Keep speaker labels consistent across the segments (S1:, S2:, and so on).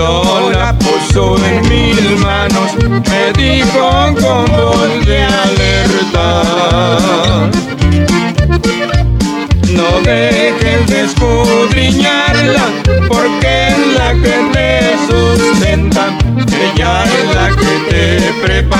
S1: Cuando la puso en mis manos, me dijo con voz de alerta. No dejes de escudriñarla, porque es la que te sustenta. Ella es la que te prepara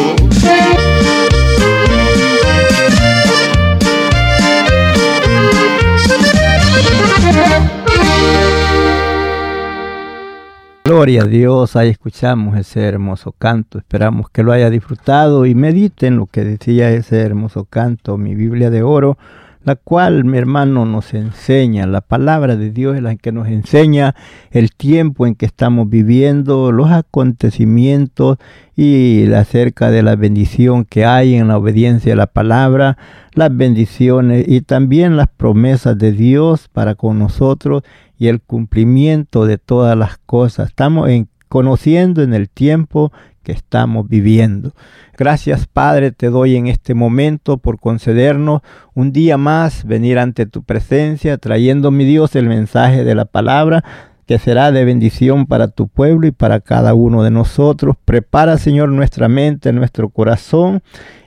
S2: Gloria a Dios, ahí escuchamos ese hermoso canto, esperamos que lo haya disfrutado y mediten lo que decía ese hermoso canto, mi Biblia de oro, la cual mi hermano nos enseña, la palabra de Dios es la que nos enseña el tiempo en que estamos viviendo, los acontecimientos y acerca de la bendición que hay en la obediencia a la palabra, las bendiciones y también las promesas de Dios para con nosotros y el cumplimiento de todas las cosas. Estamos en, conociendo en el tiempo que estamos viviendo. Gracias Padre te doy en este momento por concedernos un día más venir ante tu presencia, trayendo mi Dios el mensaje de la palabra que será de bendición para tu pueblo y para cada uno de nosotros. Prepara, Señor, nuestra mente, nuestro corazón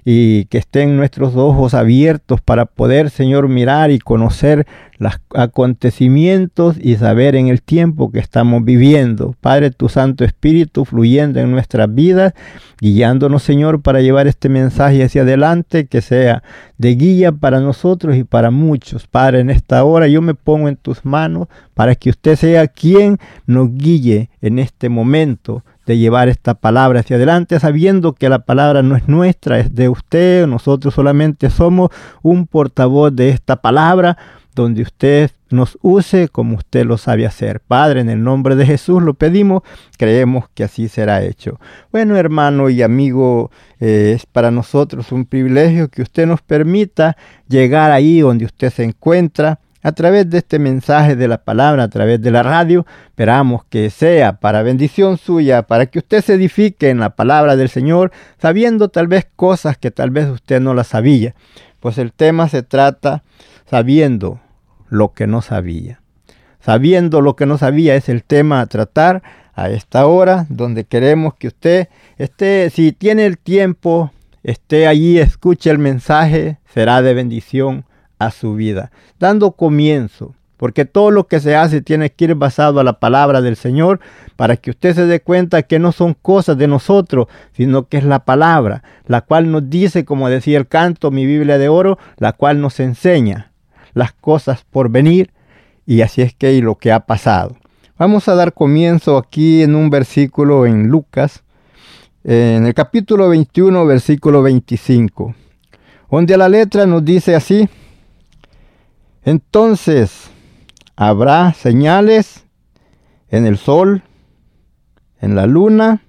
S2: y que estén nuestros ojos abiertos para poder, Señor, mirar y conocer los acontecimientos y saber en el tiempo que estamos viviendo. Padre, tu Santo Espíritu fluyendo en nuestras vidas, guiándonos, Señor, para llevar este mensaje hacia adelante, que sea de guía para nosotros y para muchos. Padre, en esta hora yo me pongo en tus manos para que usted sea quien nos guíe en este momento de llevar esta palabra hacia adelante, sabiendo que la palabra no es nuestra, es de usted, nosotros solamente somos un portavoz de esta palabra, donde usted nos use como usted lo sabe hacer. Padre, en el nombre de Jesús lo pedimos, creemos que así será hecho. Bueno, hermano y amigo, eh, es para nosotros un privilegio que usted nos permita llegar ahí donde usted se encuentra a través de este mensaje de la palabra, a través de la radio. Esperamos que sea para bendición suya, para que usted se edifique en la palabra del Señor, sabiendo tal vez cosas que tal vez usted no las sabía. Pues el tema se trata sabiendo lo que no sabía. Sabiendo lo que no sabía es el tema a tratar a esta hora, donde queremos que usted esté, si tiene el tiempo, esté allí, escuche el mensaje, será de bendición a su vida, dando comienzo, porque todo lo que se hace tiene que ir basado a la palabra del Señor para que usted se dé cuenta que no son cosas de nosotros, sino que es la palabra, la cual nos dice, como decía el canto, mi Biblia de oro, la cual nos enseña las cosas por venir y así es que y lo que ha pasado. Vamos a dar comienzo aquí en un versículo en Lucas, en el capítulo 21, versículo 25, donde la letra nos dice así, Entonces habrá señales en el sol, en la luna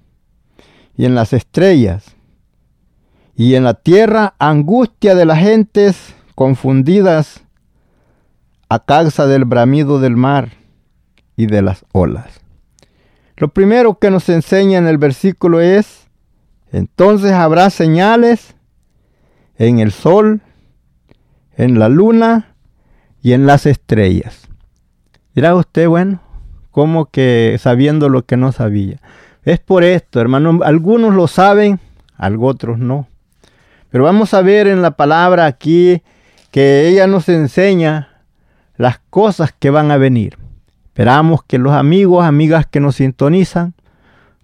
S2: y en las estrellas, y en la tierra angustia de las gentes confundidas a causa del bramido del mar y de las olas. Lo primero que nos enseña en el versículo es, entonces habrá señales en el sol, en la luna y en las estrellas. Dirá usted, bueno, como que sabiendo lo que no sabía. Es por esto, hermano, algunos lo saben, algo otros no. Pero vamos a ver en la palabra aquí que ella nos enseña las cosas que van a venir. Esperamos que los amigos, amigas que nos sintonizan,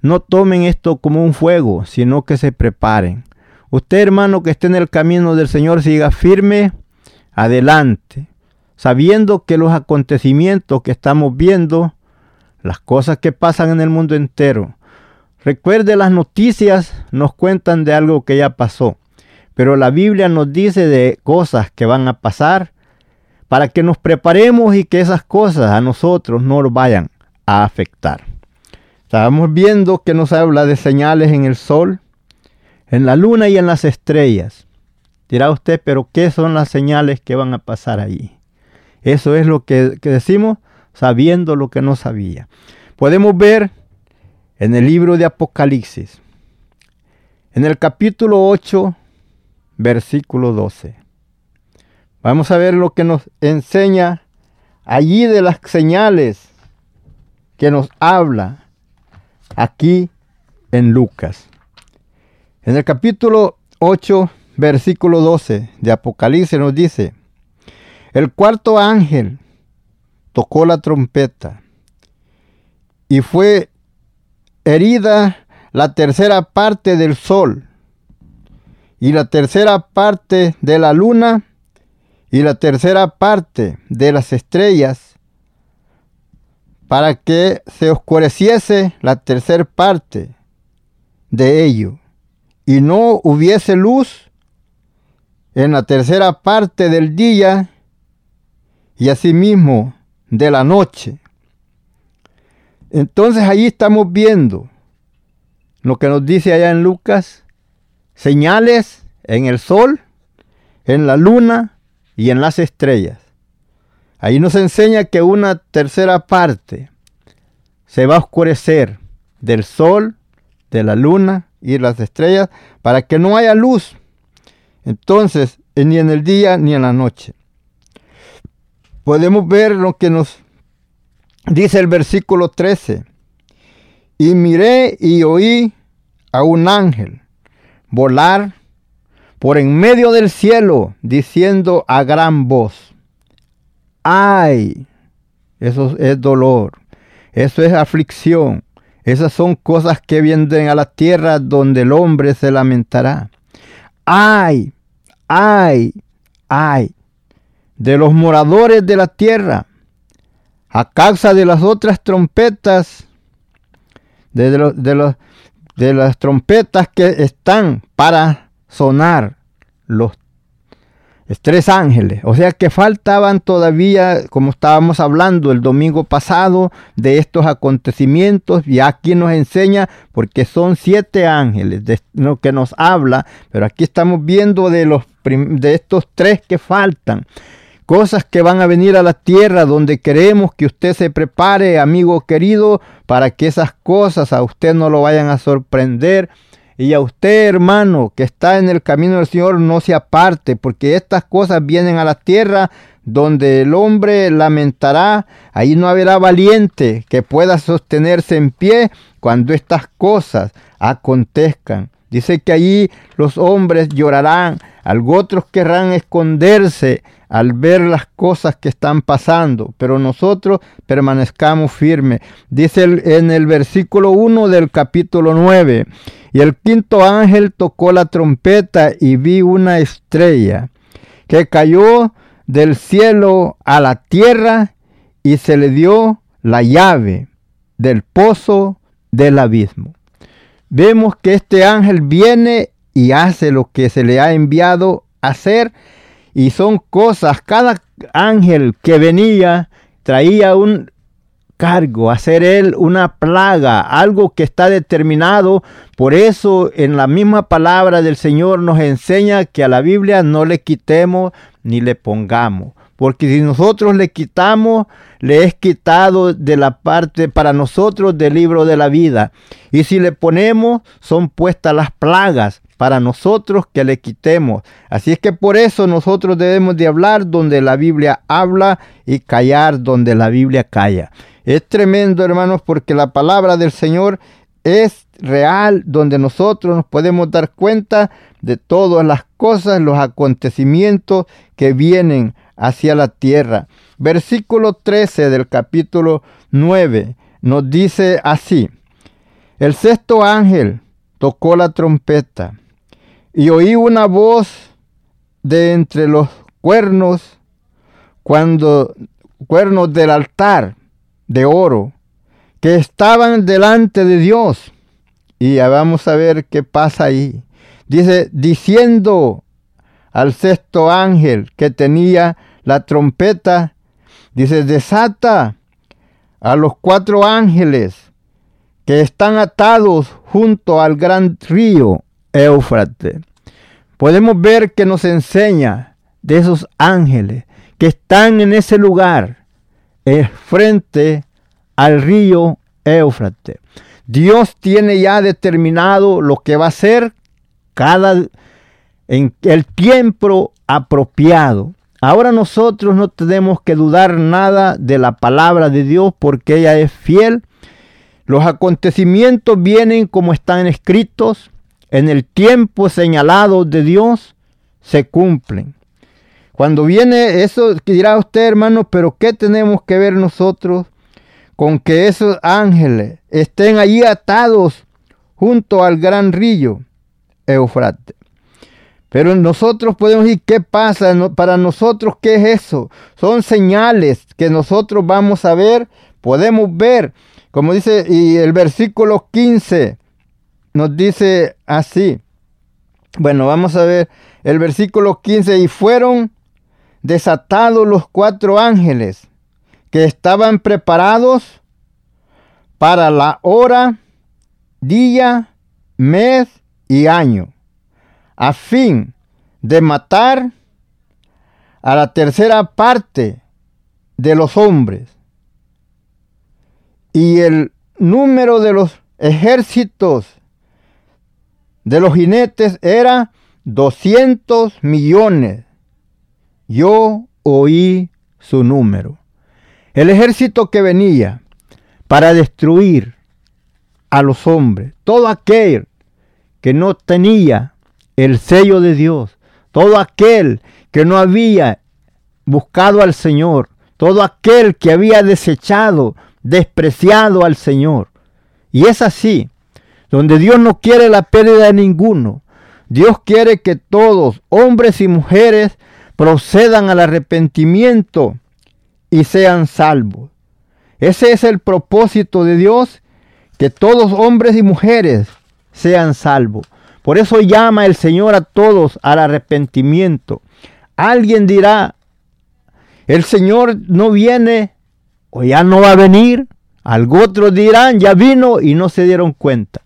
S2: no tomen esto como un fuego, sino que se preparen. Usted, hermano, que esté en el camino del Señor, siga firme, adelante, sabiendo que los acontecimientos que estamos viendo, las cosas que pasan en el mundo entero, recuerde las noticias nos cuentan de algo que ya pasó, pero la Biblia nos dice de cosas que van a pasar para que nos preparemos y que esas cosas a nosotros no nos vayan a afectar. Estábamos viendo que nos habla de señales en el sol, en la luna y en las estrellas. Dirá usted, pero ¿qué son las señales que van a pasar ahí? Eso es lo que, que decimos sabiendo lo que no sabía. Podemos ver en el libro de Apocalipsis, en el capítulo 8, versículo 12. Vamos a ver lo que nos enseña allí de las señales que nos habla aquí en Lucas. En el capítulo 8, versículo 12 de Apocalipsis nos dice, el cuarto ángel tocó la trompeta y fue herida la tercera parte del sol y la tercera parte de la luna y la tercera parte de las estrellas para que se oscureciese la tercera parte de ello y no hubiese luz en la tercera parte del día y asimismo de la noche. Entonces ahí estamos viendo lo que nos dice allá en Lucas, señales en el sol, en la luna y en las estrellas. Ahí nos enseña que una tercera parte se va a oscurecer del sol, de la luna y las estrellas para que no haya luz. Entonces, ni en el día ni en la noche. Podemos ver lo que nos dice el versículo 13. Y miré y oí a un ángel volar por en medio del cielo, diciendo a gran voz, ay, eso es dolor, eso es aflicción, esas son cosas que vienen a la tierra donde el hombre se lamentará. Ay, ay, ay, de los moradores de la tierra, a causa de las otras trompetas, de, de, de las trompetas que están para sonar los tres ángeles. O sea que faltaban todavía, como estábamos hablando el domingo pasado, de estos acontecimientos. Y aquí nos enseña, porque son siete ángeles de lo que nos habla, pero aquí estamos viendo de, los de estos tres que faltan. Cosas que van a venir a la tierra donde queremos que usted se prepare, amigo querido, para que esas cosas a usted no lo vayan a sorprender y a usted, hermano, que está en el camino del Señor, no se aparte, porque estas cosas vienen a la tierra donde el hombre lamentará, ahí no habrá valiente que pueda sostenerse en pie cuando estas cosas acontezcan. Dice que allí los hombres llorarán, otros querrán esconderse al ver las cosas que están pasando, pero nosotros permanezcamos firmes. Dice en el versículo 1 del capítulo 9, y el quinto ángel tocó la trompeta y vi una estrella que cayó del cielo a la tierra y se le dio la llave del pozo del abismo. Vemos que este ángel viene y hace lo que se le ha enviado a hacer y son cosas, cada ángel que venía traía un cargo, hacer él una plaga, algo que está determinado. Por eso en la misma palabra del Señor nos enseña que a la Biblia no le quitemos ni le pongamos. Porque si nosotros le quitamos, le es quitado de la parte para nosotros del libro de la vida. Y si le ponemos, son puestas las plagas para nosotros que le quitemos. Así es que por eso nosotros debemos de hablar donde la Biblia habla y callar donde la Biblia calla. Es tremendo, hermanos, porque la palabra del Señor es real, donde nosotros nos podemos dar cuenta de todas las cosas, los acontecimientos que vienen hacia la tierra. Versículo 13 del capítulo 9 nos dice así, el sexto ángel tocó la trompeta y oí una voz de entre los cuernos, cuando cuernos del altar de oro que estaban delante de Dios. Y vamos a ver qué pasa ahí. Dice, diciendo al sexto ángel que tenía la trompeta, dice, desata a los cuatro ángeles que están atados junto al gran río Éufrates. Podemos ver que nos enseña de esos ángeles que están en ese lugar frente al río Éufrates. Dios tiene ya determinado lo que va a ser cada en el tiempo apropiado. Ahora nosotros no tenemos que dudar nada de la palabra de Dios porque ella es fiel. Los acontecimientos vienen como están escritos. En el tiempo señalado de Dios se cumplen. Cuando viene eso, dirá usted, hermano, pero ¿qué tenemos que ver nosotros con que esos ángeles estén allí atados junto al gran río Eufrate? Pero nosotros podemos decir, ¿qué pasa? Para nosotros, ¿qué es eso? Son señales que nosotros vamos a ver, podemos ver. Como dice, el versículo 15 nos dice así. Bueno, vamos a ver el versículo 15. Y fueron desatados los cuatro ángeles que estaban preparados para la hora, día, mes y año, a fin de matar a la tercera parte de los hombres. Y el número de los ejércitos de los jinetes era 200 millones yo oí su número. El ejército que venía para destruir a los hombres, todo aquel que no tenía el sello de Dios, todo aquel que no había buscado al Señor, todo aquel que había desechado, despreciado al Señor. Y es así, donde Dios no quiere la pérdida de ninguno. Dios quiere que todos, hombres y mujeres, procedan al arrepentimiento y sean salvos. Ese es el propósito de Dios, que todos hombres y mujeres sean salvos. Por eso llama el Señor a todos al arrepentimiento. Alguien dirá, el Señor no viene o ya no va a venir. Algo otros dirán, ya vino y no se dieron cuenta.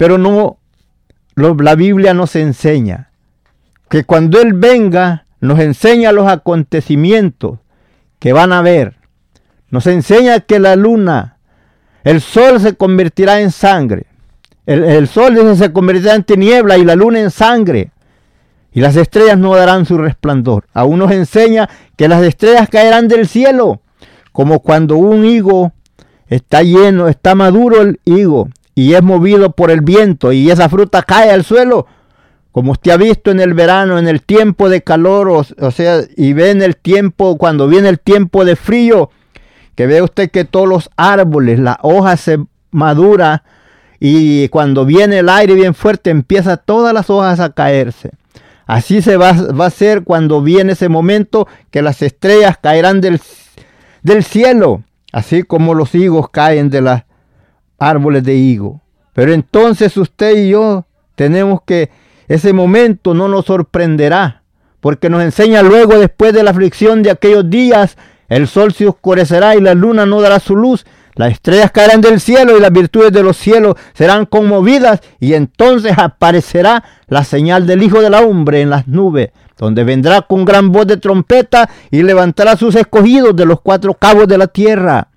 S2: Pero no, la Biblia nos enseña que cuando Él venga, nos enseña los acontecimientos que van a ver. Nos enseña que la luna, el sol se convertirá en sangre. El, sol se convertirá en tiniebla y la luna en sangre. Y las estrellas no darán su resplandor. Aún nos enseña que las estrellas caerán del cielo. Como cuando un higo está lleno, está maduro el higo y es movido por el viento y esa fruta cae al suelo como usted ha visto en el verano, en el tiempo de calor, o, sea, y ve en el tiempo, cuando viene el tiempo de frío, que ve usted que todos los árboles, la hoja se madura y cuando viene el aire bien fuerte empieza todas las hojas a caerse. Así se va, va a hacer cuando viene ese momento que las estrellas caerán del, del cielo, así como los higos caen de los árboles de higo. Pero entonces usted y yo tenemos que ese momento no nos sorprenderá, porque nos enseña luego después de la aflicción de aquellos días, el sol se oscurecerá y la luna no dará su luz, las estrellas caerán del cielo y las virtudes de los cielos serán conmovidas y entonces aparecerá la señal del Hijo del Hombre en las nubes, donde vendrá con gran voz de trompeta y levantará sus escogidos de los cuatro cabos de la tierra.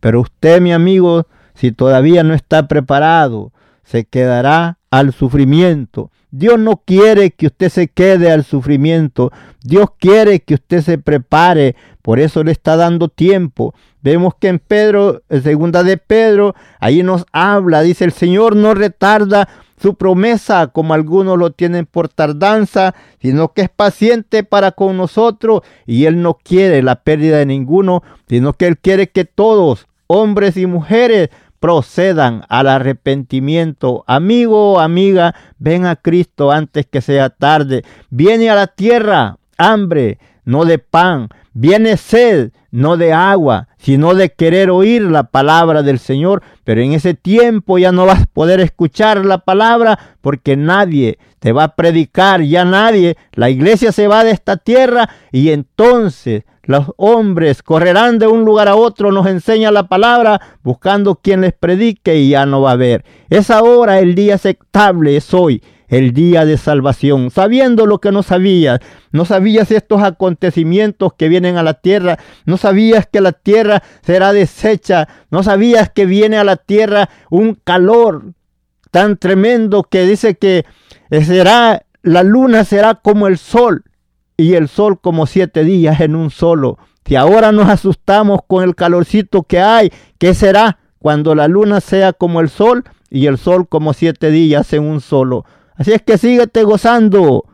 S2: Pero usted, mi amigo, si todavía no está preparado, se quedará al sufrimiento. Dios no quiere que usted se quede al sufrimiento. Dios quiere que usted se prepare. Por eso le está dando tiempo. Vemos que en Pedro, en segunda de Pedro, ahí nos habla, dice el Señor no retarda su promesa como algunos lo tienen por tardanza, sino que es paciente para con nosotros y Él no quiere la pérdida de ninguno, sino que Él quiere que todos, hombres y mujeres, procedan al arrepentimiento. Amigo o amiga, ven a Cristo antes que sea tarde. Viene a la tierra hambre, no de pan. Viene sed, no de agua, sino de querer oír la palabra del Señor. Pero en ese tiempo ya no vas a poder escuchar la palabra porque nadie te va a predicar, ya nadie. La iglesia se va de esta tierra y entonces los hombres correrán de un lugar a otro, nos enseña la palabra, buscando quien les predique y ya no va a haber. Es ahora el día aceptable, es hoy el día de salvación, sabiendo lo que no sabías. No sabías estos acontecimientos que vienen a la tierra. No sabías que la tierra será deshecha. No sabías que viene a la tierra un calor tan tremendo que dice que será, la luna será como el sol y el sol como siete días en un solo. Si ahora nos asustamos con el calorcito que hay, ¿qué será cuando la luna sea como el sol y el sol como siete días en un solo? Así es que síguete gozando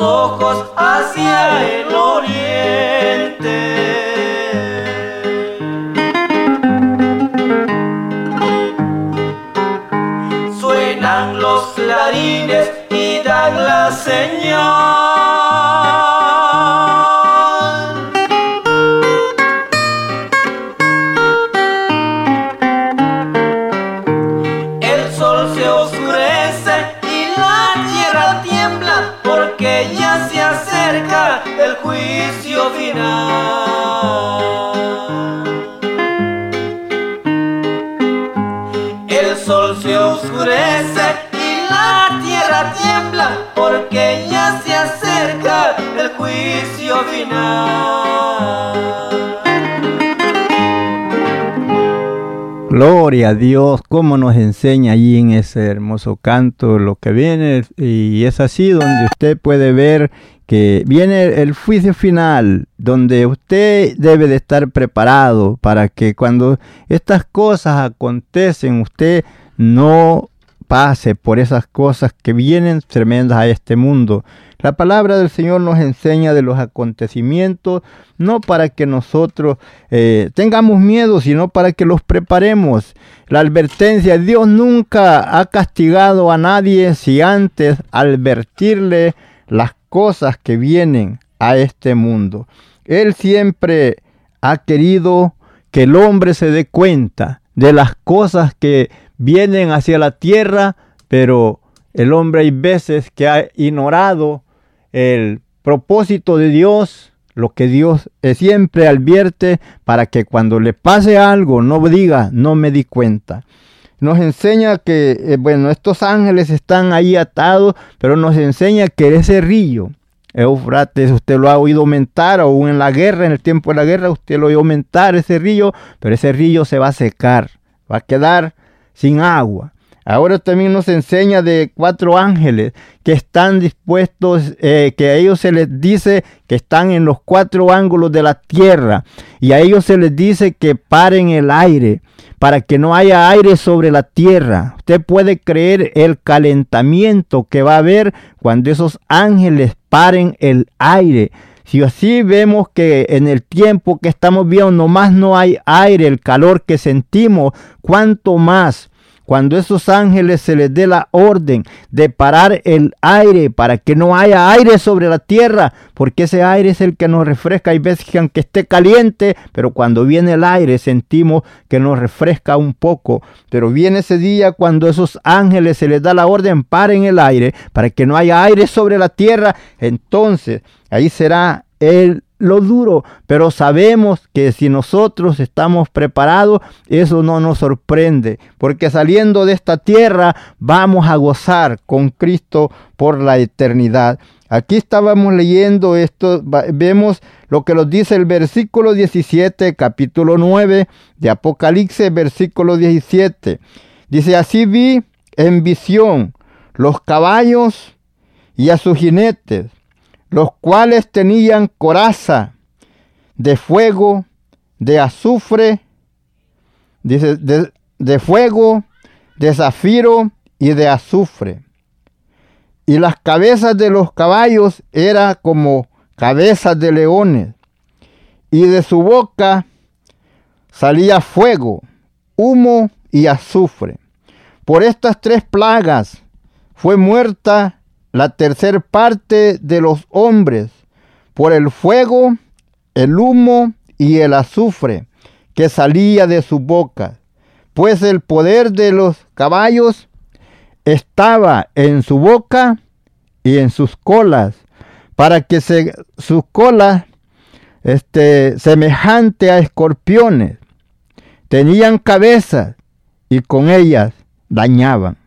S3: ojos
S2: Gloria a Dios, cómo nos enseña allí en ese hermoso canto lo que viene. Y es así donde usted puede ver que viene el juicio final, donde usted debe de estar preparado para que cuando estas cosas acontecen, usted no pase por esas cosas que vienen tremendas a este mundo. La palabra del Señor nos enseña de los acontecimientos, no para que nosotros eh, tengamos miedo, sino para que los preparemos. La advertencia, Dios nunca ha castigado a nadie si antes advertirle las cosas que vienen a este mundo. Él siempre ha querido que el hombre se dé cuenta de las cosas que vienen hacia la tierra, pero el hombre hay veces que ha ignorado el propósito de Dios, lo que Dios siempre advierte para que cuando le pase algo no diga, no me di cuenta. Nos enseña que, eh, bueno, estos ángeles están ahí atados, pero nos enseña que ese río, Eufrates, usted lo ha oído aumentar, aún en la guerra, en el tiempo de la guerra, usted lo oído aumentar ese río, pero ese río se va a secar, va a quedar sin agua. Ahora también nos enseña de cuatro ángeles que están dispuestos, eh, que a ellos se les dice que están en los cuatro ángulos de la tierra y a ellos se les dice que paren el aire para que no haya aire sobre la tierra. Usted puede creer el calentamiento que va a haber cuando esos ángeles paren el aire. Si así vemos que en el tiempo que estamos viendo nomás no hay aire, el calor que sentimos, cuánto más cuando esos ángeles se les dé la orden de parar el aire para que no haya aire sobre la tierra, porque ese aire es el que nos refresca. Hay veces que aunque esté caliente, pero cuando viene el aire sentimos que nos refresca un poco. Pero viene ese día cuando esos ángeles se les da la orden, paren el aire para que no haya aire sobre la tierra, entonces ahí será el lo duro, pero sabemos que si nosotros estamos preparados, eso no nos sorprende, porque saliendo de esta tierra vamos a gozar con Cristo por la eternidad. Aquí estábamos leyendo esto, vemos lo que nos dice el versículo 17, capítulo 9 de Apocalipsis, versículo 17. Dice, así vi en visión los caballos y a sus jinetes los cuales tenían coraza de fuego, de azufre, de, de fuego, de zafiro y de azufre. Y las cabezas de los caballos eran como cabezas de leones, y de su boca salía fuego, humo y azufre. Por estas tres plagas fue muerta la tercer parte de los hombres por el fuego, el humo y el azufre que salía de su boca, pues el poder de los caballos estaba en su boca y en sus colas, para que sus colas, este, semejante a escorpiones, tenían cabezas y con ellas dañaban.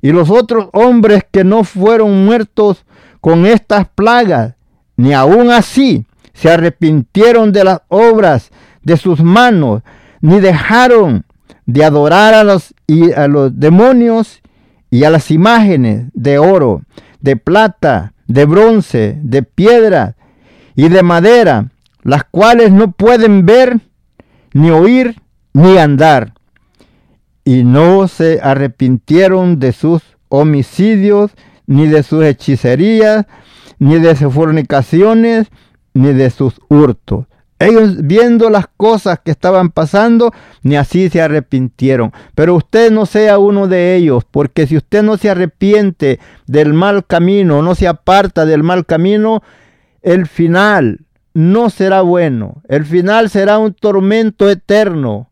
S2: Y los otros hombres que no fueron muertos con estas plagas, ni aun así se arrepintieron de las obras de sus manos, ni dejaron de adorar a los, y a los demonios y a las imágenes de oro, de plata, de bronce, de piedra y de madera, las cuales no pueden ver, ni oír, ni andar y no se arrepintieron de sus homicidios, ni de sus hechicerías, ni de sus fornicaciones, ni de sus hurtos. Ellos viendo las cosas que estaban pasando, ni así se arrepintieron. Pero usted no sea uno de ellos, porque si usted no se arrepiente del mal camino, no se aparta del mal camino, el final no será bueno. El final será un tormento eterno.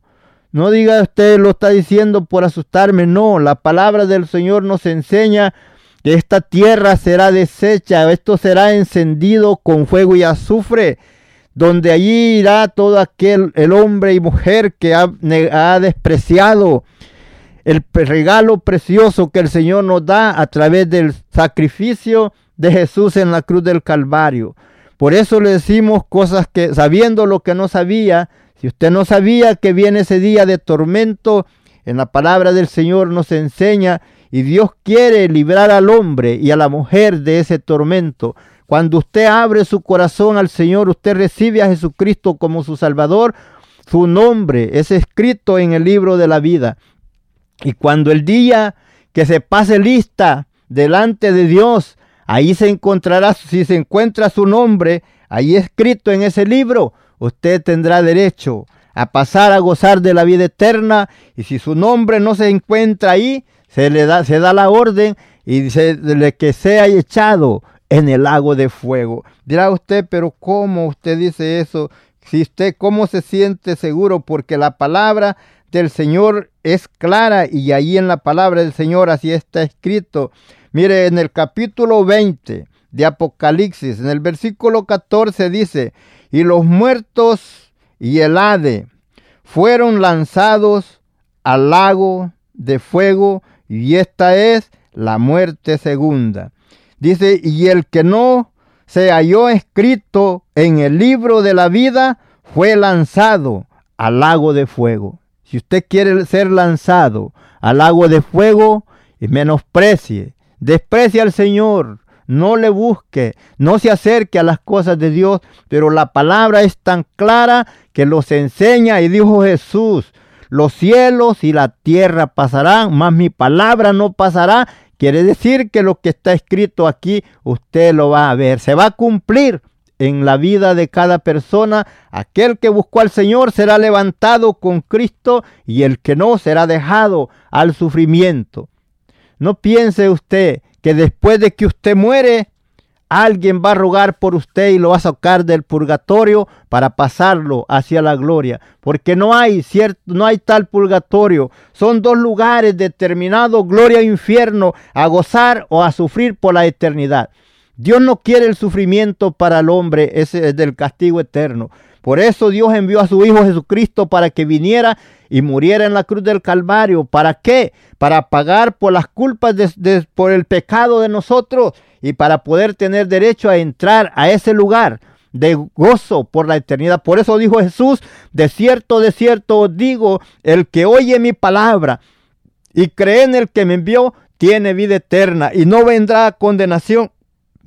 S2: No diga usted lo está diciendo por asustarme, no, la palabra del Señor nos enseña que esta tierra será deshecha, esto será encendido con fuego y azufre. donde allí irá todo aquel, el hombre y mujer que ha, ha despreciado el regalo precioso que el Señor nos da a través del sacrificio de Jesús en la cruz del Calvario. Por eso le decimos cosas que, sabiendo lo que no sabía, si usted no sabía que viene ese día de tormento, en la palabra del Señor nos enseña y Dios quiere librar al hombre y a la mujer de ese tormento. Cuando usted abre su corazón al Señor, usted recibe a Jesucristo como su Salvador, su nombre es escrito en el libro de la vida. Y cuando el día que se pase lista delante de Dios, ahí se encontrará, si se encuentra su nombre, ahí escrito en ese libro, usted tendrá derecho a pasar a gozar de la vida eterna. Y si su nombre no se encuentra ahí, se le da, se da la orden y dice de que sea echado en el lago de fuego. Dirá usted, pero ¿cómo usted dice eso? Si usted, ¿cómo se siente seguro? Porque la palabra del Señor es clara y ahí en la palabra del Señor así está escrito. Mire, en el capítulo 20 de Apocalipsis, en el versículo 14 dice, y los muertos y el Hade fueron lanzados al lago de fuego y esta es la muerte segunda. Dice, y el que no se halló escrito en el libro de la vida fue lanzado al lago de fuego. Si usted quiere ser lanzado al lago de fuego, menosprecie, desprecia al Señor, no le busque, no se acerque a las cosas de Dios, pero la palabra es tan clara que los enseña y dijo Jesús, los cielos y la tierra pasarán, mas mi palabra no pasará. Quiere decir que lo que está escrito aquí usted lo va a ver, se va a cumplir en la vida de cada persona. Aquel que buscó al Señor será levantado con Cristo y el que no será dejado al sufrimiento. No piense usted que después de que usted muere, alguien va a rogar por usted y lo va a sacar del purgatorio para pasarlo hacia la gloria, porque no hay cierto, no hay tal purgatorio. Son dos lugares determinados, gloria e infierno, a gozar o a sufrir por la eternidad. Dios no quiere el sufrimiento para el hombre, ese es del castigo eterno. Por eso Dios envió a su Hijo Jesucristo para que viniera y muriera en la cruz del Calvario. ¿Para qué? Para pagar por las culpas, de, por el pecado de nosotros y para poder tener derecho a entrar a ese lugar de gozo por la eternidad. Por eso dijo Jesús, de cierto, de cierto os digo, el que oye mi palabra y cree en el que me envió, tiene vida eterna y no vendrá condenación,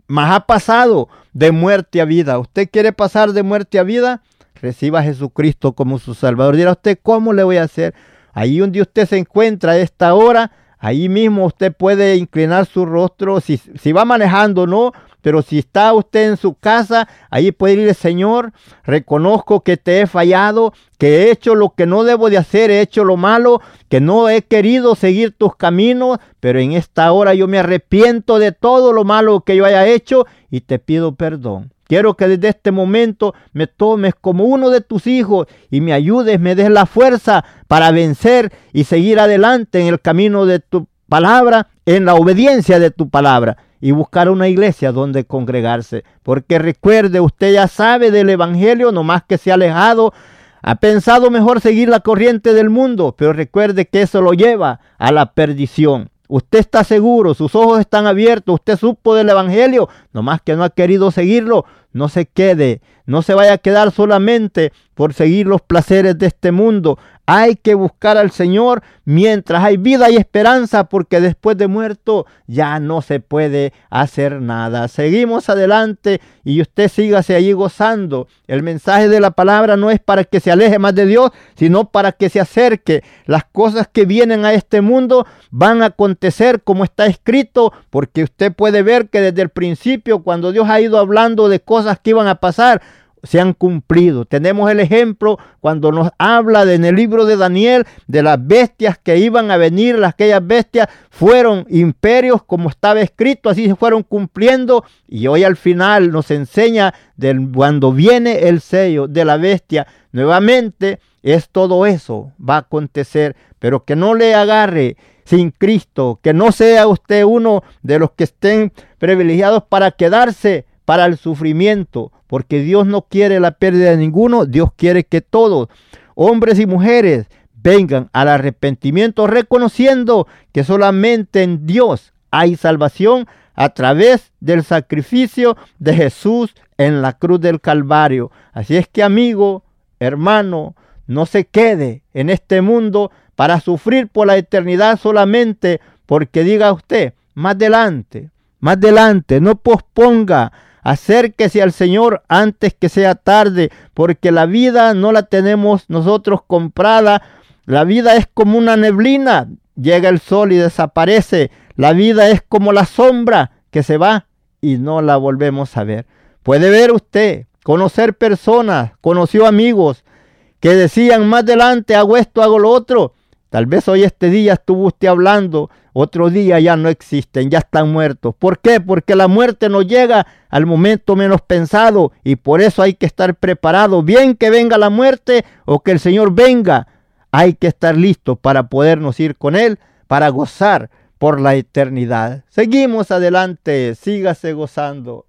S2: mas ha pasado de muerte a vida. ¿Usted quiere pasar de muerte a vida? Reciba a Jesucristo como su Salvador. Dirá usted, ¿cómo le voy a hacer? Ahí donde usted se encuentra a esta hora, ahí mismo usted puede inclinar su rostro. Si, si va manejando, no, pero si está usted en su casa, ahí puede ir, Señor, reconozco que te he fallado, que he hecho lo que no debo de hacer, he hecho lo malo, que no he querido seguir tus caminos, pero en esta hora yo me arrepiento de todo lo malo que yo haya hecho y te pido perdón. Quiero que desde este momento me tomes como uno de tus hijos y me ayudes, me des la fuerza para vencer y seguir adelante en el camino de tu palabra, en la obediencia de tu palabra y buscar una iglesia donde congregarse. Porque recuerde, usted ya sabe del Evangelio, no más que se ha alejado, ha pensado mejor seguir la corriente del mundo, pero recuerde que eso lo lleva a la perdición. Usted está seguro, sus ojos están abiertos, usted supo del Evangelio, no más que no ha querido seguirlo, no se quede, no se vaya a quedar solamente por seguir los placeres de este mundo. Hay que buscar al Señor mientras hay vida y esperanza, porque después de muerto ya no se puede hacer nada. Seguimos adelante y usted sígase allí gozando. El mensaje de la palabra no es para que se aleje más de Dios, sino para que se acerque. Las cosas que vienen a este mundo van a acontecer como está escrito, porque usted puede ver que desde el principio, cuando Dios ha ido hablando de cosas que iban a pasar, se han cumplido. Tenemos el ejemplo cuando nos habla en el libro de Daniel de las bestias que iban a venir, aquellas bestias fueron imperios como estaba escrito, así se fueron cumpliendo y hoy al final nos enseña de cuando viene el sello de la bestia, nuevamente es todo eso, va a acontecer, pero que no le agarre sin Cristo, que no sea usted uno de los que estén privilegiados para quedarse para el sufrimiento, porque Dios no quiere la pérdida de ninguno, Dios quiere que todos, hombres y mujeres, vengan al arrepentimiento reconociendo que solamente en Dios hay salvación a través del sacrificio de Jesús en la cruz del Calvario. Así es que amigo, hermano, no se quede en este mundo para sufrir por la eternidad solamente porque diga usted, más adelante, más adelante, no posponga, acérquese al Señor antes que sea tarde, porque la vida no la tenemos nosotros comprada, la vida es como una neblina, llega el sol y desaparece, la vida es como la sombra que se va y no la volvemos a ver. Puede ver usted, conocer personas, conoció amigos que decían más adelante hago esto, hago lo otro. Tal vez hoy este día estuvo usted hablando, otro día ya no existen, ya están muertos. ¿Por qué? Porque la muerte no llega al momento menos pensado y por eso hay que estar preparado. Bien que venga la muerte o que el Señor venga, hay que estar listo para podernos ir con Él, para gozar por la eternidad. Seguimos adelante, sígase gozando.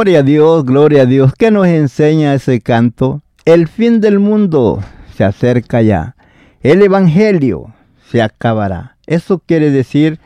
S2: Gloria a Dios, gloria a Dios. ¿Qué nos enseña ese canto? El fin del mundo se acerca ya. El Evangelio se acabará. Eso quiere decir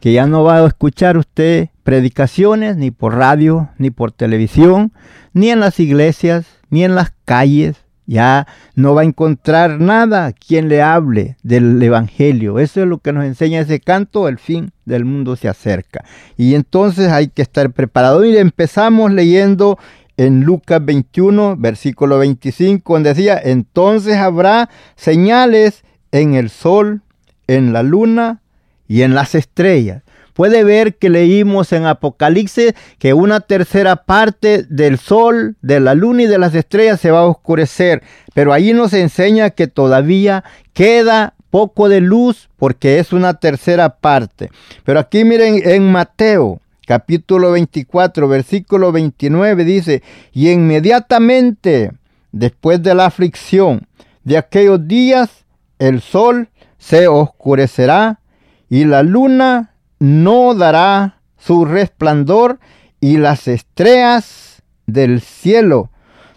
S2: que ya no va a escuchar usted predicaciones ni por radio, ni por televisión, ni en las iglesias, ni en las calles, ya no va a encontrar nada quien le hable del Evangelio. Eso es lo que nos enseña ese canto, el fin del mundo se acerca. Y entonces hay que estar preparado. Y empezamos leyendo en Lucas 21, versículo 25, donde decía, entonces habrá señales en el sol, en la luna y en las estrellas. Puede ver que leímos en Apocalipsis que una tercera parte del sol, de la luna y de las estrellas se va a oscurecer. Pero ahí nos enseña que todavía queda poco de luz porque es una tercera parte. Pero aquí miren en Mateo capítulo 24 versículo 29 dice, y inmediatamente después de la aflicción de aquellos días, el sol se oscurecerá y la luna no dará su resplandor y las estrellas del cielo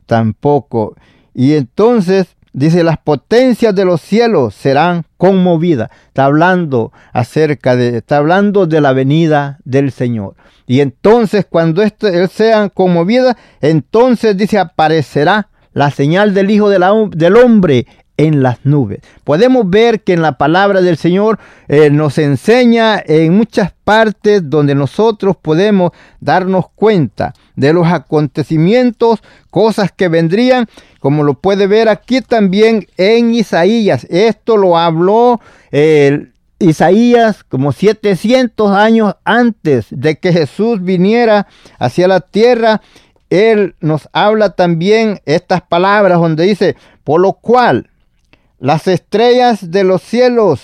S2: tampoco. Y entonces dice, las potencias de los cielos serán conmovidas. Está hablando acerca de, está hablando de la venida del Señor. Y entonces cuando este, sean conmovidas, entonces dice, aparecerá la señal del Hijo del Hombre en las nubes. Podemos ver que en la palabra del Señor eh, nos enseña en muchas partes donde nosotros podemos darnos cuenta de los acontecimientos, cosas que vendrían, como lo puede ver aquí también en Isaías. Esto lo habló Isaías como 700 años antes de que Jesús viniera hacia la tierra. Él nos habla también estas palabras donde dice, por lo cual las estrellas de los cielos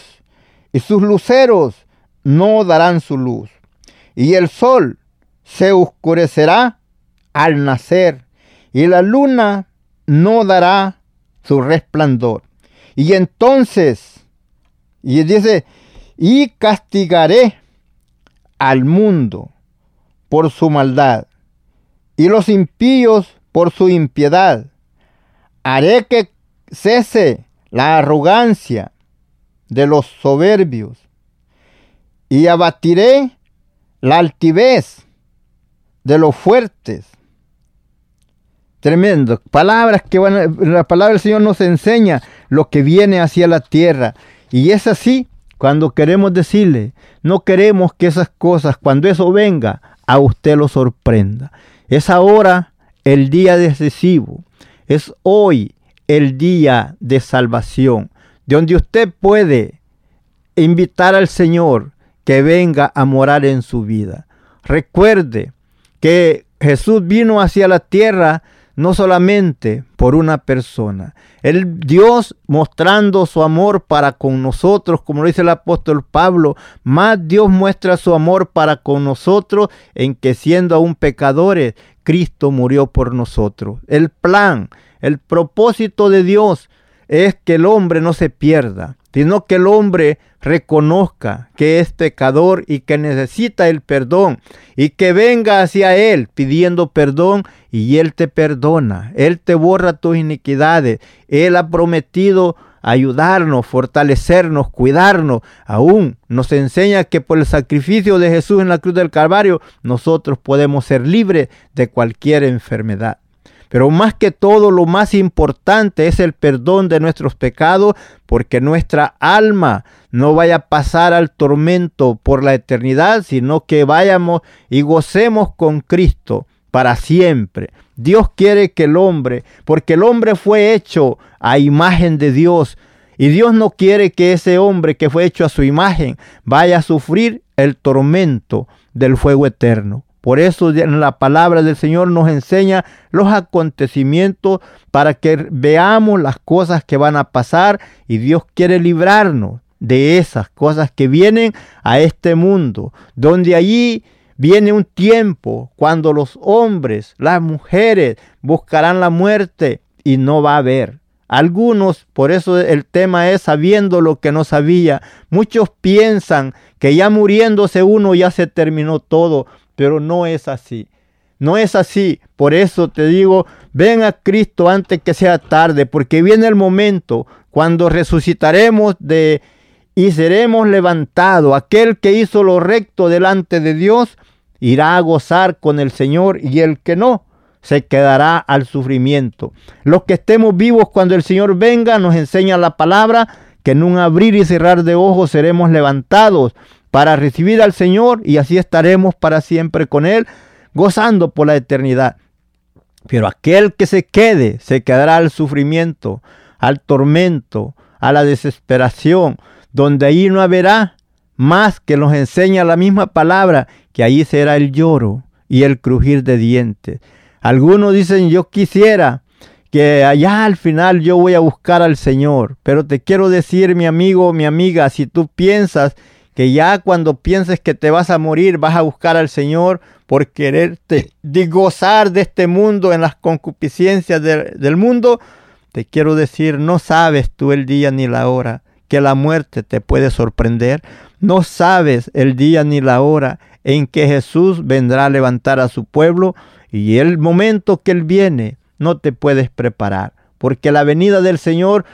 S2: y sus luceros no darán su luz. Y el sol se oscurecerá al nacer. Y la luna no dará su resplandor. Y entonces, y dice, y castigaré al mundo por su maldad y los impíos por su impiedad. Haré que cese la arrogancia de los soberbios y abatiré la altivez de los fuertes. Tremendo. Palabras que van, la palabra del Señor nos enseña lo que viene hacia la tierra. Y es así cuando queremos decirle, no queremos que esas cosas, cuando eso venga, a usted lo sorprenda. Es ahora el día decisivo. Es hoy el día de salvación, donde usted puede invitar al Señor que venga a morar en su vida. Recuerde que Jesús vino hacia la tierra no solamente por una persona. El Dios mostrando su amor para con nosotros, como lo dice el apóstol Pablo, más Dios muestra su amor para con nosotros en que siendo aún pecadores, Cristo murió por nosotros. El plan el propósito de Dios es que el hombre no se pierda, sino que el hombre reconozca que es pecador y que necesita el perdón y que venga hacia Él pidiendo perdón y Él te perdona, Él te borra tus iniquidades, Él ha prometido ayudarnos, fortalecernos, cuidarnos. Aún nos enseña que por el sacrificio de Jesús en la cruz del Calvario nosotros podemos ser libres de cualquier enfermedad. Pero más que todo, lo más importante es el perdón de nuestros pecados, porque nuestra alma no vaya a pasar al tormento por la eternidad, sino que vayamos y gocemos con Cristo para siempre. Dios quiere que el hombre, porque el hombre fue hecho a imagen de Dios, y Dios no quiere que ese hombre que fue hecho a su imagen vaya a sufrir el tormento del fuego eterno. Por eso en la palabra del Señor nos enseña los acontecimientos para que veamos las cosas que van a pasar y Dios quiere librarnos de esas cosas que vienen a este mundo, donde allí viene un tiempo cuando los hombres, las mujeres buscarán la muerte y no va a haber. Algunos, por eso el tema es sabiendo lo que no sabía. Muchos piensan que ya muriéndose uno ya se terminó todo, pero no es así. No es así. Por eso te digo, ven a Cristo antes que sea tarde, porque viene el momento cuando resucitaremos de y seremos levantados. Aquel que hizo lo recto delante de Dios irá a gozar con el Señor y el que no se quedará al sufrimiento. Los que estemos vivos cuando el Señor venga nos enseña la palabra que en un abrir y cerrar de ojos seremos levantados para recibir al Señor y así estaremos para siempre con Él, gozando por la eternidad. Pero aquel que se quede, se quedará al sufrimiento, al tormento, a la desesperación, donde ahí no habrá más que nos enseña la misma palabra, que ahí será el lloro y el crujir de dientes. Algunos dicen, yo quisiera que allá al final yo voy a buscar al Señor, pero te quiero decir, mi amigo, mi amiga, si tú piensas que ya cuando pienses que te vas a morir vas a buscar al Señor por quererte de de este mundo en las concupiscencias del mundo, te quiero decir, no sabes tú el día ni la hora que la muerte te puede sorprender. No sabes el día ni la hora en que Jesús vendrá a levantar a su pueblo y el momento que Él viene no te puedes preparar. Porque la venida del Señor,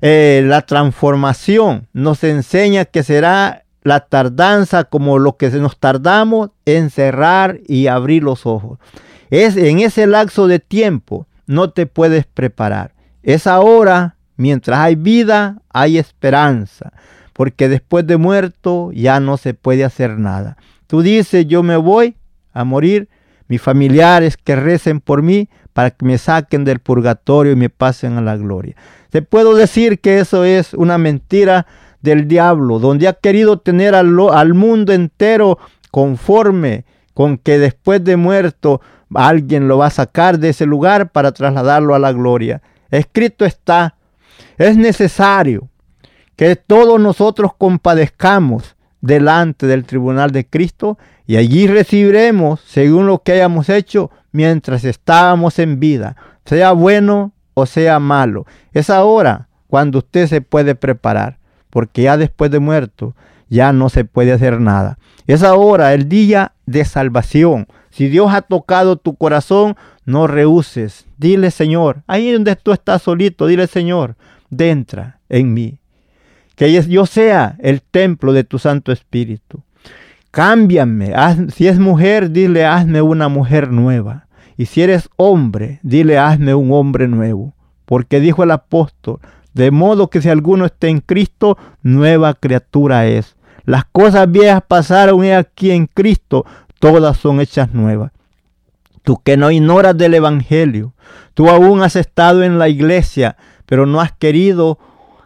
S2: eh, la transformación nos enseña que será la tardanza como lo que nos tardamos en cerrar y abrir los ojos. Es en ese lapso de tiempo no te puedes preparar. Es ahora Mientras hay vida, hay esperanza, porque después de muerto ya no se puede hacer nada. Tú dices, yo me voy a morir, mis familiares que recen por mí para que me saquen del purgatorio y me pasen a la gloria. Te puedo decir que eso es una mentira del diablo, donde ha querido tener al, al mundo entero conforme con que después de muerto alguien lo va a sacar de ese lugar para trasladarlo a la gloria. Escrito está, es necesario que todos nosotros compadezcamos delante del tribunal de Cristo y allí recibiremos según lo que hayamos hecho mientras estábamos en vida, sea bueno o sea malo. Es ahora cuando usted se puede preparar, porque ya después de muerto ya no se puede hacer nada. Es ahora el día de salvación. Si Dios ha tocado tu corazón, no rehuses. Dile, Señor, ahí donde tú estás solito, dile, Señor, entra en mí. Que yo sea el templo de tu Santo Espíritu. Cámbiame. si es mujer, dile, hazme una mujer nueva. Y si eres hombre, dile, hazme un hombre nuevo. Porque dijo el apóstol, de modo que si alguno está en Cristo, nueva criatura es. Las cosas viejas pasaron y aquí en Cristo, todas son hechas nuevas. Tú que no ignoras del Evangelio, tú aún has estado en la iglesia, pero no has querido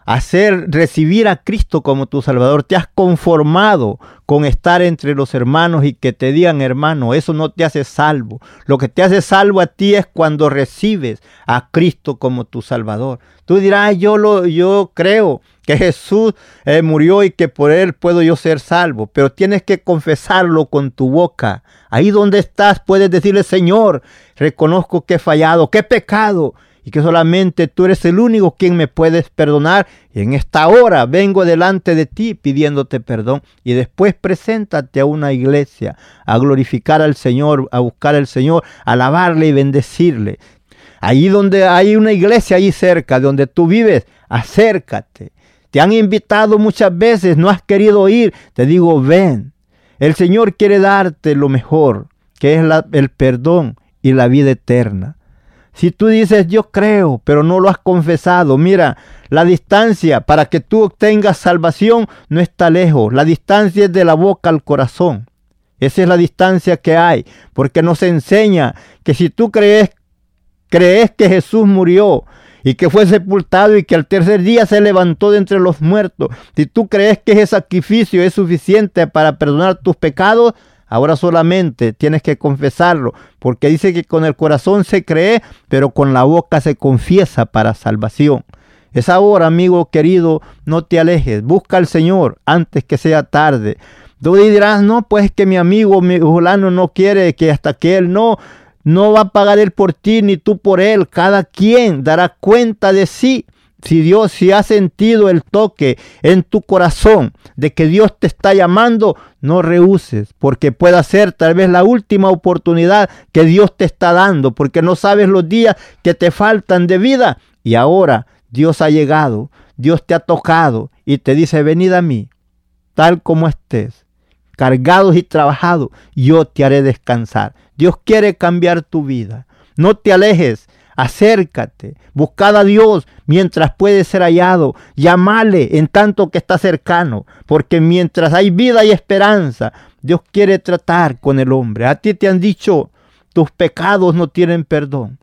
S2: hacer recibir a Cristo como tu Salvador. Te has conformado con estar entre los hermanos y que te digan hermano, eso no te hace salvo. Lo que te hace salvo a ti es cuando recibes a Cristo como tu Salvador. Tú dirás, yo lo yo creo que Jesús eh, murió y que por él puedo yo ser salvo, pero tienes que confesarlo con tu boca. Ahí donde estás puedes decirle, Señor, reconozco que he fallado, que he pecado y que solamente tú eres el único quien me puedes perdonar. Y en esta hora vengo delante de ti pidiéndote perdón. Y después preséntate a una iglesia a glorificar al Señor, a buscar al Señor, a alabarle y bendecirle. Allí donde hay una iglesia, ahí cerca, donde tú vives, acércate. Te han invitado muchas veces, no has querido ir. Te digo, ven. El Señor quiere darte lo mejor, que es el perdón y la vida eterna. Si tú dices yo creo, pero no lo has confesado, mira, la distancia para que tú obtengas salvación no está lejos. La distancia es de la boca al corazón. Esa es la distancia que hay, porque nos enseña que si tú crees, crees que Jesús murió y que fue sepultado y que al tercer día se levantó de entre los muertos, si tú crees que ese sacrificio es suficiente para perdonar tus pecados, Ahora solamente tienes que confesarlo, porque dice que con el corazón se cree, pero con la boca se confiesa para salvación. Es ahora, amigo querido, no te alejes, busca al Señor antes que sea tarde. Tú dirás, no, pues que mi amigo, mi fulano no quiere que hasta que él no, no va a pagar él por ti ni tú por él. Cada quien dará cuenta de sí si Dios, si has sentido el toque en tu corazón de que Dios te está llamando, no rehuses, porque pueda ser tal vez la última oportunidad que Dios te está dando, porque no sabes los días que te faltan de vida. Y ahora Dios ha llegado, Dios te ha tocado y te dice, venid a mí, tal como estés, cargados y trabajados, yo te haré descansar. Dios quiere cambiar tu vida. No te alejes acércate, buscad a Dios mientras puede ser hallado, llamale en tanto que está cercano, porque mientras hay vida y esperanza, Dios quiere tratar con el hombre. A ti te han dicho, tus pecados no tienen perdón.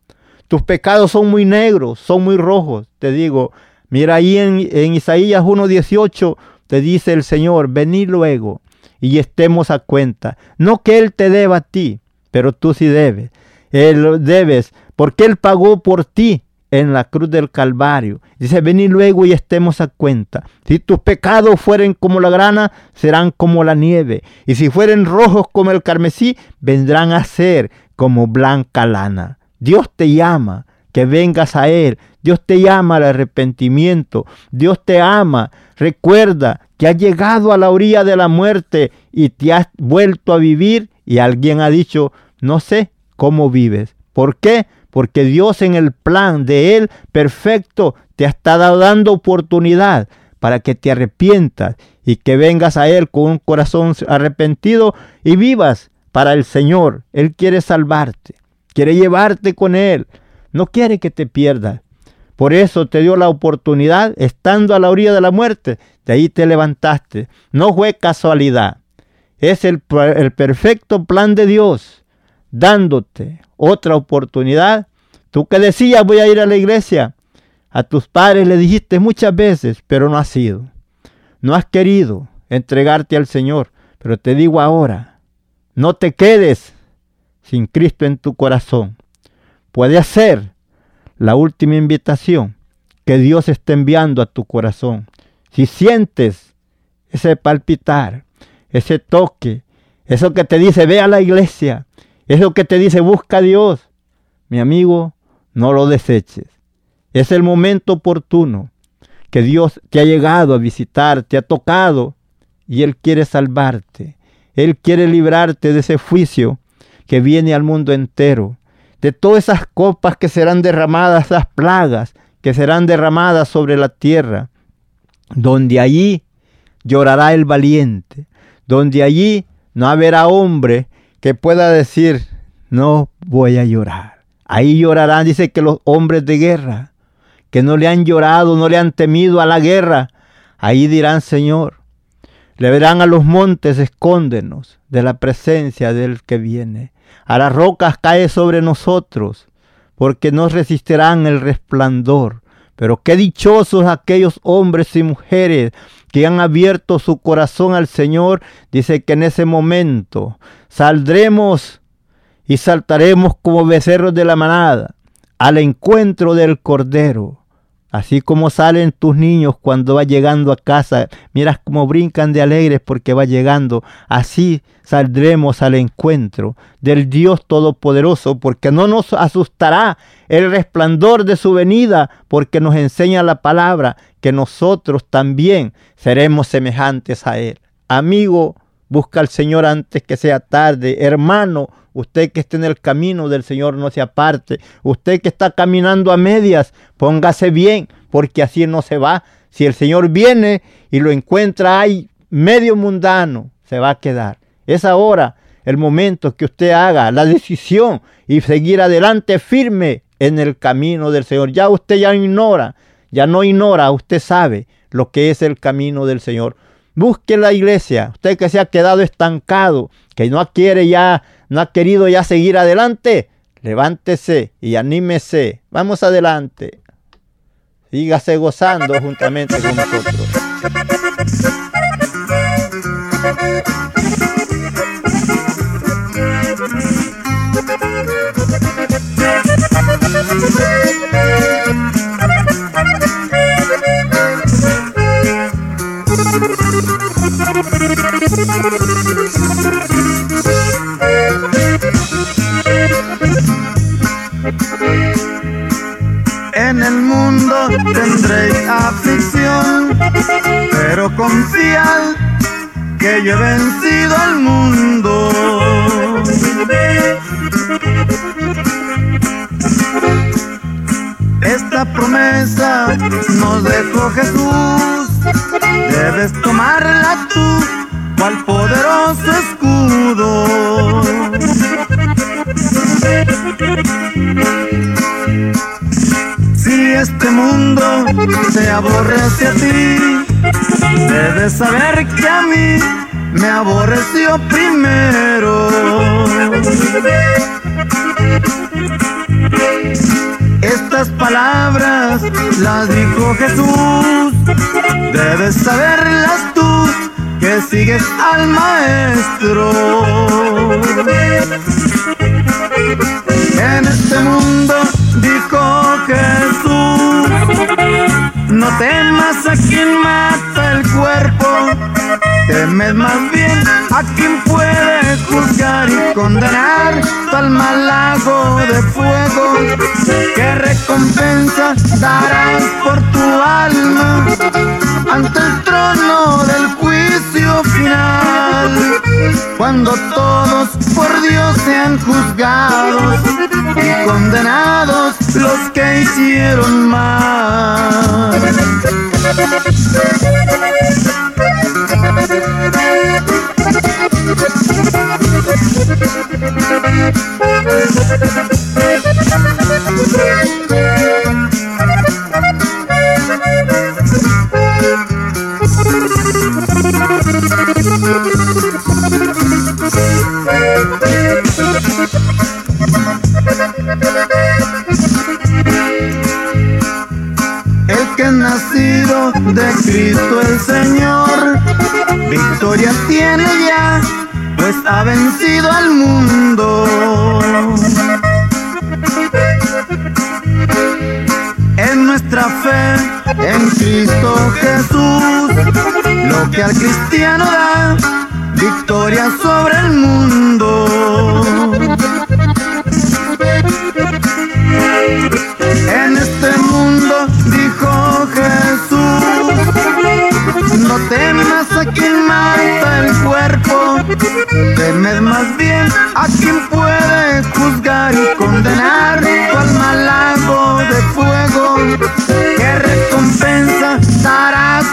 S2: tus pecados son muy negros, son muy rojos. Te digo, mira ahí en, en Isaías 1.18 te dice el Señor, vení luego y estemos a cuenta. No que Él te deba a ti, pero tú sí debes. Él debes, porque Él pagó por ti en la cruz del Calvario. Dice, vení luego y estemos a cuenta. Si tus pecados fueren como la grana, serán como la nieve. Y si fueren rojos como el carmesí, vendrán a ser como blanca lana. Dios te llama que vengas a Él. Dios te llama al arrepentimiento. Dios te ama. Recuerda que has llegado a la orilla de la muerte y te has vuelto a vivir y alguien ha dicho, no sé cómo vives. ¿Por qué? Porque Dios en el plan de Él perfecto te estado dando oportunidad para que te arrepientas y que vengas a Él con un corazón arrepentido y vivas para el Señor. Él quiere salvarte, quiere llevarte con Él, no quiere que te pierdas. Por eso te dio la oportunidad, estando a la orilla de la muerte, de ahí te levantaste. No fue casualidad. Es el, el perfecto plan de Dios, dándote otra oportunidad. Tú que decías voy a ir a la iglesia, a tus padres le dijiste muchas veces, pero no has ido. No has querido entregarte al Señor. Pero te digo ahora, no te quedes sin Cristo en tu corazón. Puede ser la última invitación que Dios está enviando a tu corazón. Si sientes ese palpitar, ese toque, eso que te dice ve a la iglesia, eso que te dice busca a Dios, mi amigo, no lo deseches. Es el momento oportuno que Dios te ha llegado a visitar, te ha tocado y Él quiere salvarte. Él quiere librarte de ese juicio que viene al mundo entero de todas esas copas que serán derramadas, las plagas que serán derramadas sobre la tierra, donde allí llorará el valiente, donde allí no habrá hombre que pueda decir, no voy a llorar. Ahí llorarán, dice que los hombres de guerra, que no le han llorado, no le han temido a la guerra, ahí dirán, Señor, le verán a los montes, escóndenos de la presencia del que viene a las rocas cae sobre nosotros, porque no resistirán el resplandor. Pero qué dichosos aquellos hombres y mujeres que han abierto su corazón al Señor. Dice que en ese momento saldremos y saltaremos como becerros de la manada al encuentro del Cordero. Así como salen tus niños cuando va llegando a casa, miras cómo brincan de alegres porque va llegando. Así saldremos al encuentro del Dios Todopoderoso, porque no nos asustará el resplandor de su venida, porque nos enseña la palabra que nosotros también seremos semejantes a Él. Amigo, busca al Señor antes que sea tarde. Hermano, Usted que esté en el camino del Señor no se aparte. Usted que está caminando a medias, póngase bien, porque así no se va. Si el Señor viene y lo encuentra ahí medio mundano, se va a quedar. Es ahora el momento que usted haga la decisión y seguir adelante firme en el camino del Señor. Ya usted ya ignora, ya no ignora, usted sabe lo que es el camino del Señor. Busque la iglesia, usted que se ha quedado estancado, que no quiere ya no ha querido ya seguir adelante, levántese y anímese. Vamos adelante. Sígase gozando juntamente con nosotros.
S4: En el mundo tendréis aflicción, pero confiad que yo he vencido al mundo. Esta promesa nos dejó Jesús, debes tomarla tú, cual poderoso escudo. Si este mundo te aborrece a ti, debes saber que a mí me aborreció primero. Estas palabras las dijo Jesús, debes saberlas que sigues al maestro. En este mundo dijo Jesús, no temas a quien mata el cuerpo, temes más bien a quien puede juzgar condenar al malago de fuego. ¿Qué recompensa darás por tu alma ante el trono del juicio final? Cuando todos por Dios sean juzgados y condenados los que hicieron mal. Nacido de Cristo el Señor, victoria tiene ya, pues ha vencido al mundo. En nuestra fe en Cristo Jesús, lo que al cristiano da, victoria sobre el mundo. Mata el cuerpo, temes más bien a quien puede juzgar y condenar tu alma al lago de fuego. ¿Qué recompensa darás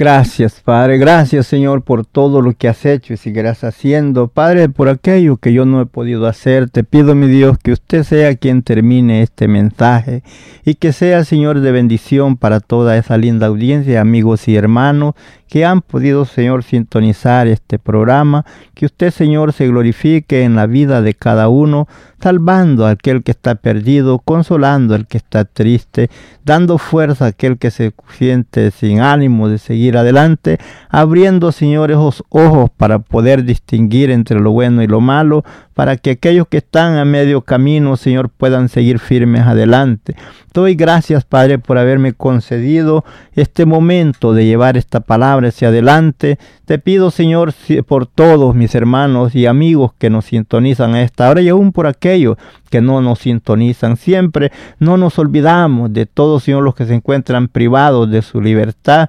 S2: Gracias, Padre. Gracias, Señor, por todo lo que has hecho y seguirás haciendo. Padre, por aquello que yo no he podido hacer, te pido, mi Dios, que usted sea quien termine este mensaje y que sea, Señor, de bendición para toda esa linda audiencia, amigos y hermanos que han podido, Señor, sintonizar este programa. Que usted, Señor, se glorifique en la vida de cada uno, salvando a aquel que está perdido, consolando al que está triste, dando fuerza a aquel que se siente sin ánimo de seguir adelante, abriendo, Señor, esos ojos para poder distinguir entre lo bueno y lo malo, para que aquellos que están a medio camino, Señor, puedan seguir firmes adelante. Doy gracias, Padre, por haberme concedido este momento de llevar esta palabra hacia adelante. Te pido, Señor, por todos mis hermanos y amigos que nos sintonizan a esta hora y aún por aquellos que no nos sintonizan. Siempre no nos olvidamos de todos, Señor, los que se encuentran privados de su libertad.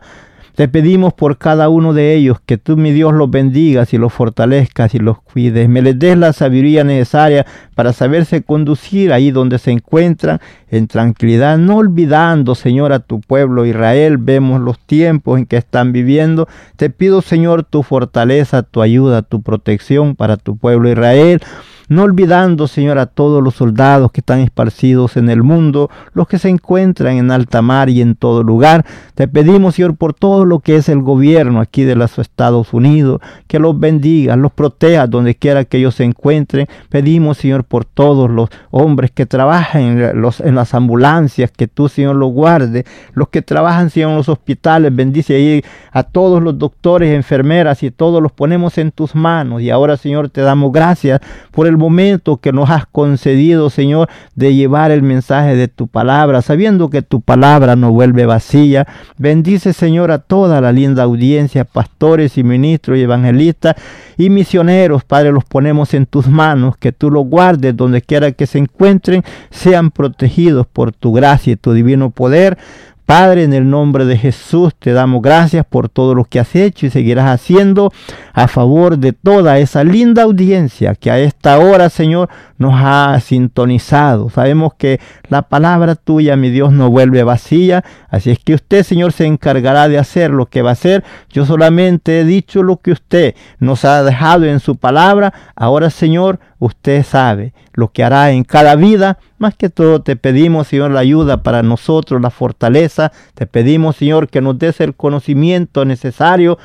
S2: Te pedimos por cada uno de ellos que tú, mi Dios, los bendigas y los fortalezcas y los cuides. Me les des la sabiduría necesaria para saberse conducir ahí donde se encuentran en tranquilidad, no olvidando, Señor, a tu pueblo Israel. Vemos los tiempos en que están viviendo. Te pido, Señor, tu fortaleza, tu ayuda, tu protección para tu pueblo Israel no olvidando, Señor, a todos los soldados que están esparcidos en el mundo, los que se encuentran en alta mar y en todo lugar. Te pedimos, Señor, por todo lo que es el gobierno aquí de los Estados Unidos, que los bendiga, los proteja donde quiera que ellos se encuentren. Pedimos, Señor, por todos los hombres que trabajan en, los, en las ambulancias, que tú, Señor, los guardes, los que trabajan, Señor, en los hospitales, bendice ahí a todos los doctores, enfermeras y todos los ponemos en tus manos. Y ahora, Señor, te damos gracias por el momento que nos has concedido, Señor, de llevar el mensaje de tu palabra, sabiendo que tu palabra no vuelve vacía. Bendice, Señor, a toda la linda audiencia, pastores y ministros y evangelistas y misioneros, Padre, los ponemos en tus manos, que tú los guardes donde quiera que se encuentren, sean protegidos por tu gracia y tu divino poder Padre, en el nombre de Jesús te damos gracias por todo lo que has hecho y seguirás haciendo a favor de toda esa linda audiencia que a esta hora, Señor, nos ha sintonizado. Sabemos que la palabra tuya, mi Dios, no vuelve vacía. Así es que usted, Señor, se encargará de hacer lo que va a hacer. Yo solamente he dicho lo que usted nos ha dejado en su palabra. Ahora, Señor, usted sabe lo que hará en cada vida. Más que todo te pedimos, Señor, la ayuda para nosotros, la fortaleza. Te pedimos, Señor, que nos des el conocimiento necesario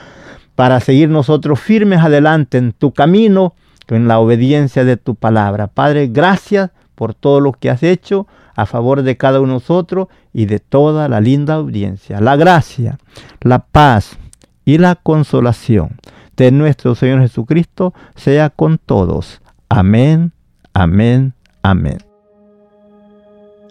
S2: para seguir nosotros firmes adelante en tu camino, en la obediencia de tu palabra. Padre, gracias por todo lo que has hecho a favor de cada uno de nosotros y de toda la linda audiencia. La gracia, la paz y la consolación de nuestro Señor Jesucristo sea con todos. Amén, amén, amén.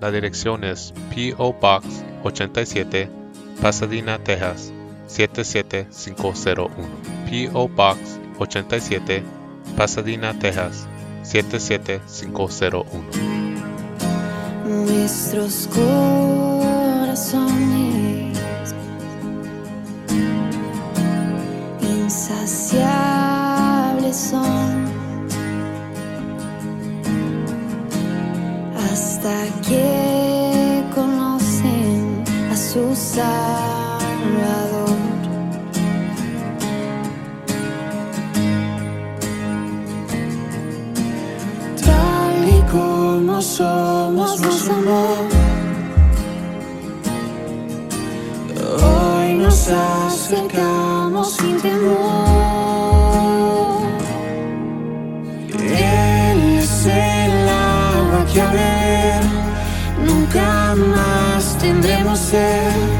S5: la dirección es P.O. Box 87, Pasadena, Texas 77501. P.O. Box 87, Pasadena, Texas 77501.
S6: Nuestros corazones Salvador. Tal y como somos, nos amó. Hoy nos acercamos sin temor. Él es el agua que a beber nunca más tendremos sed.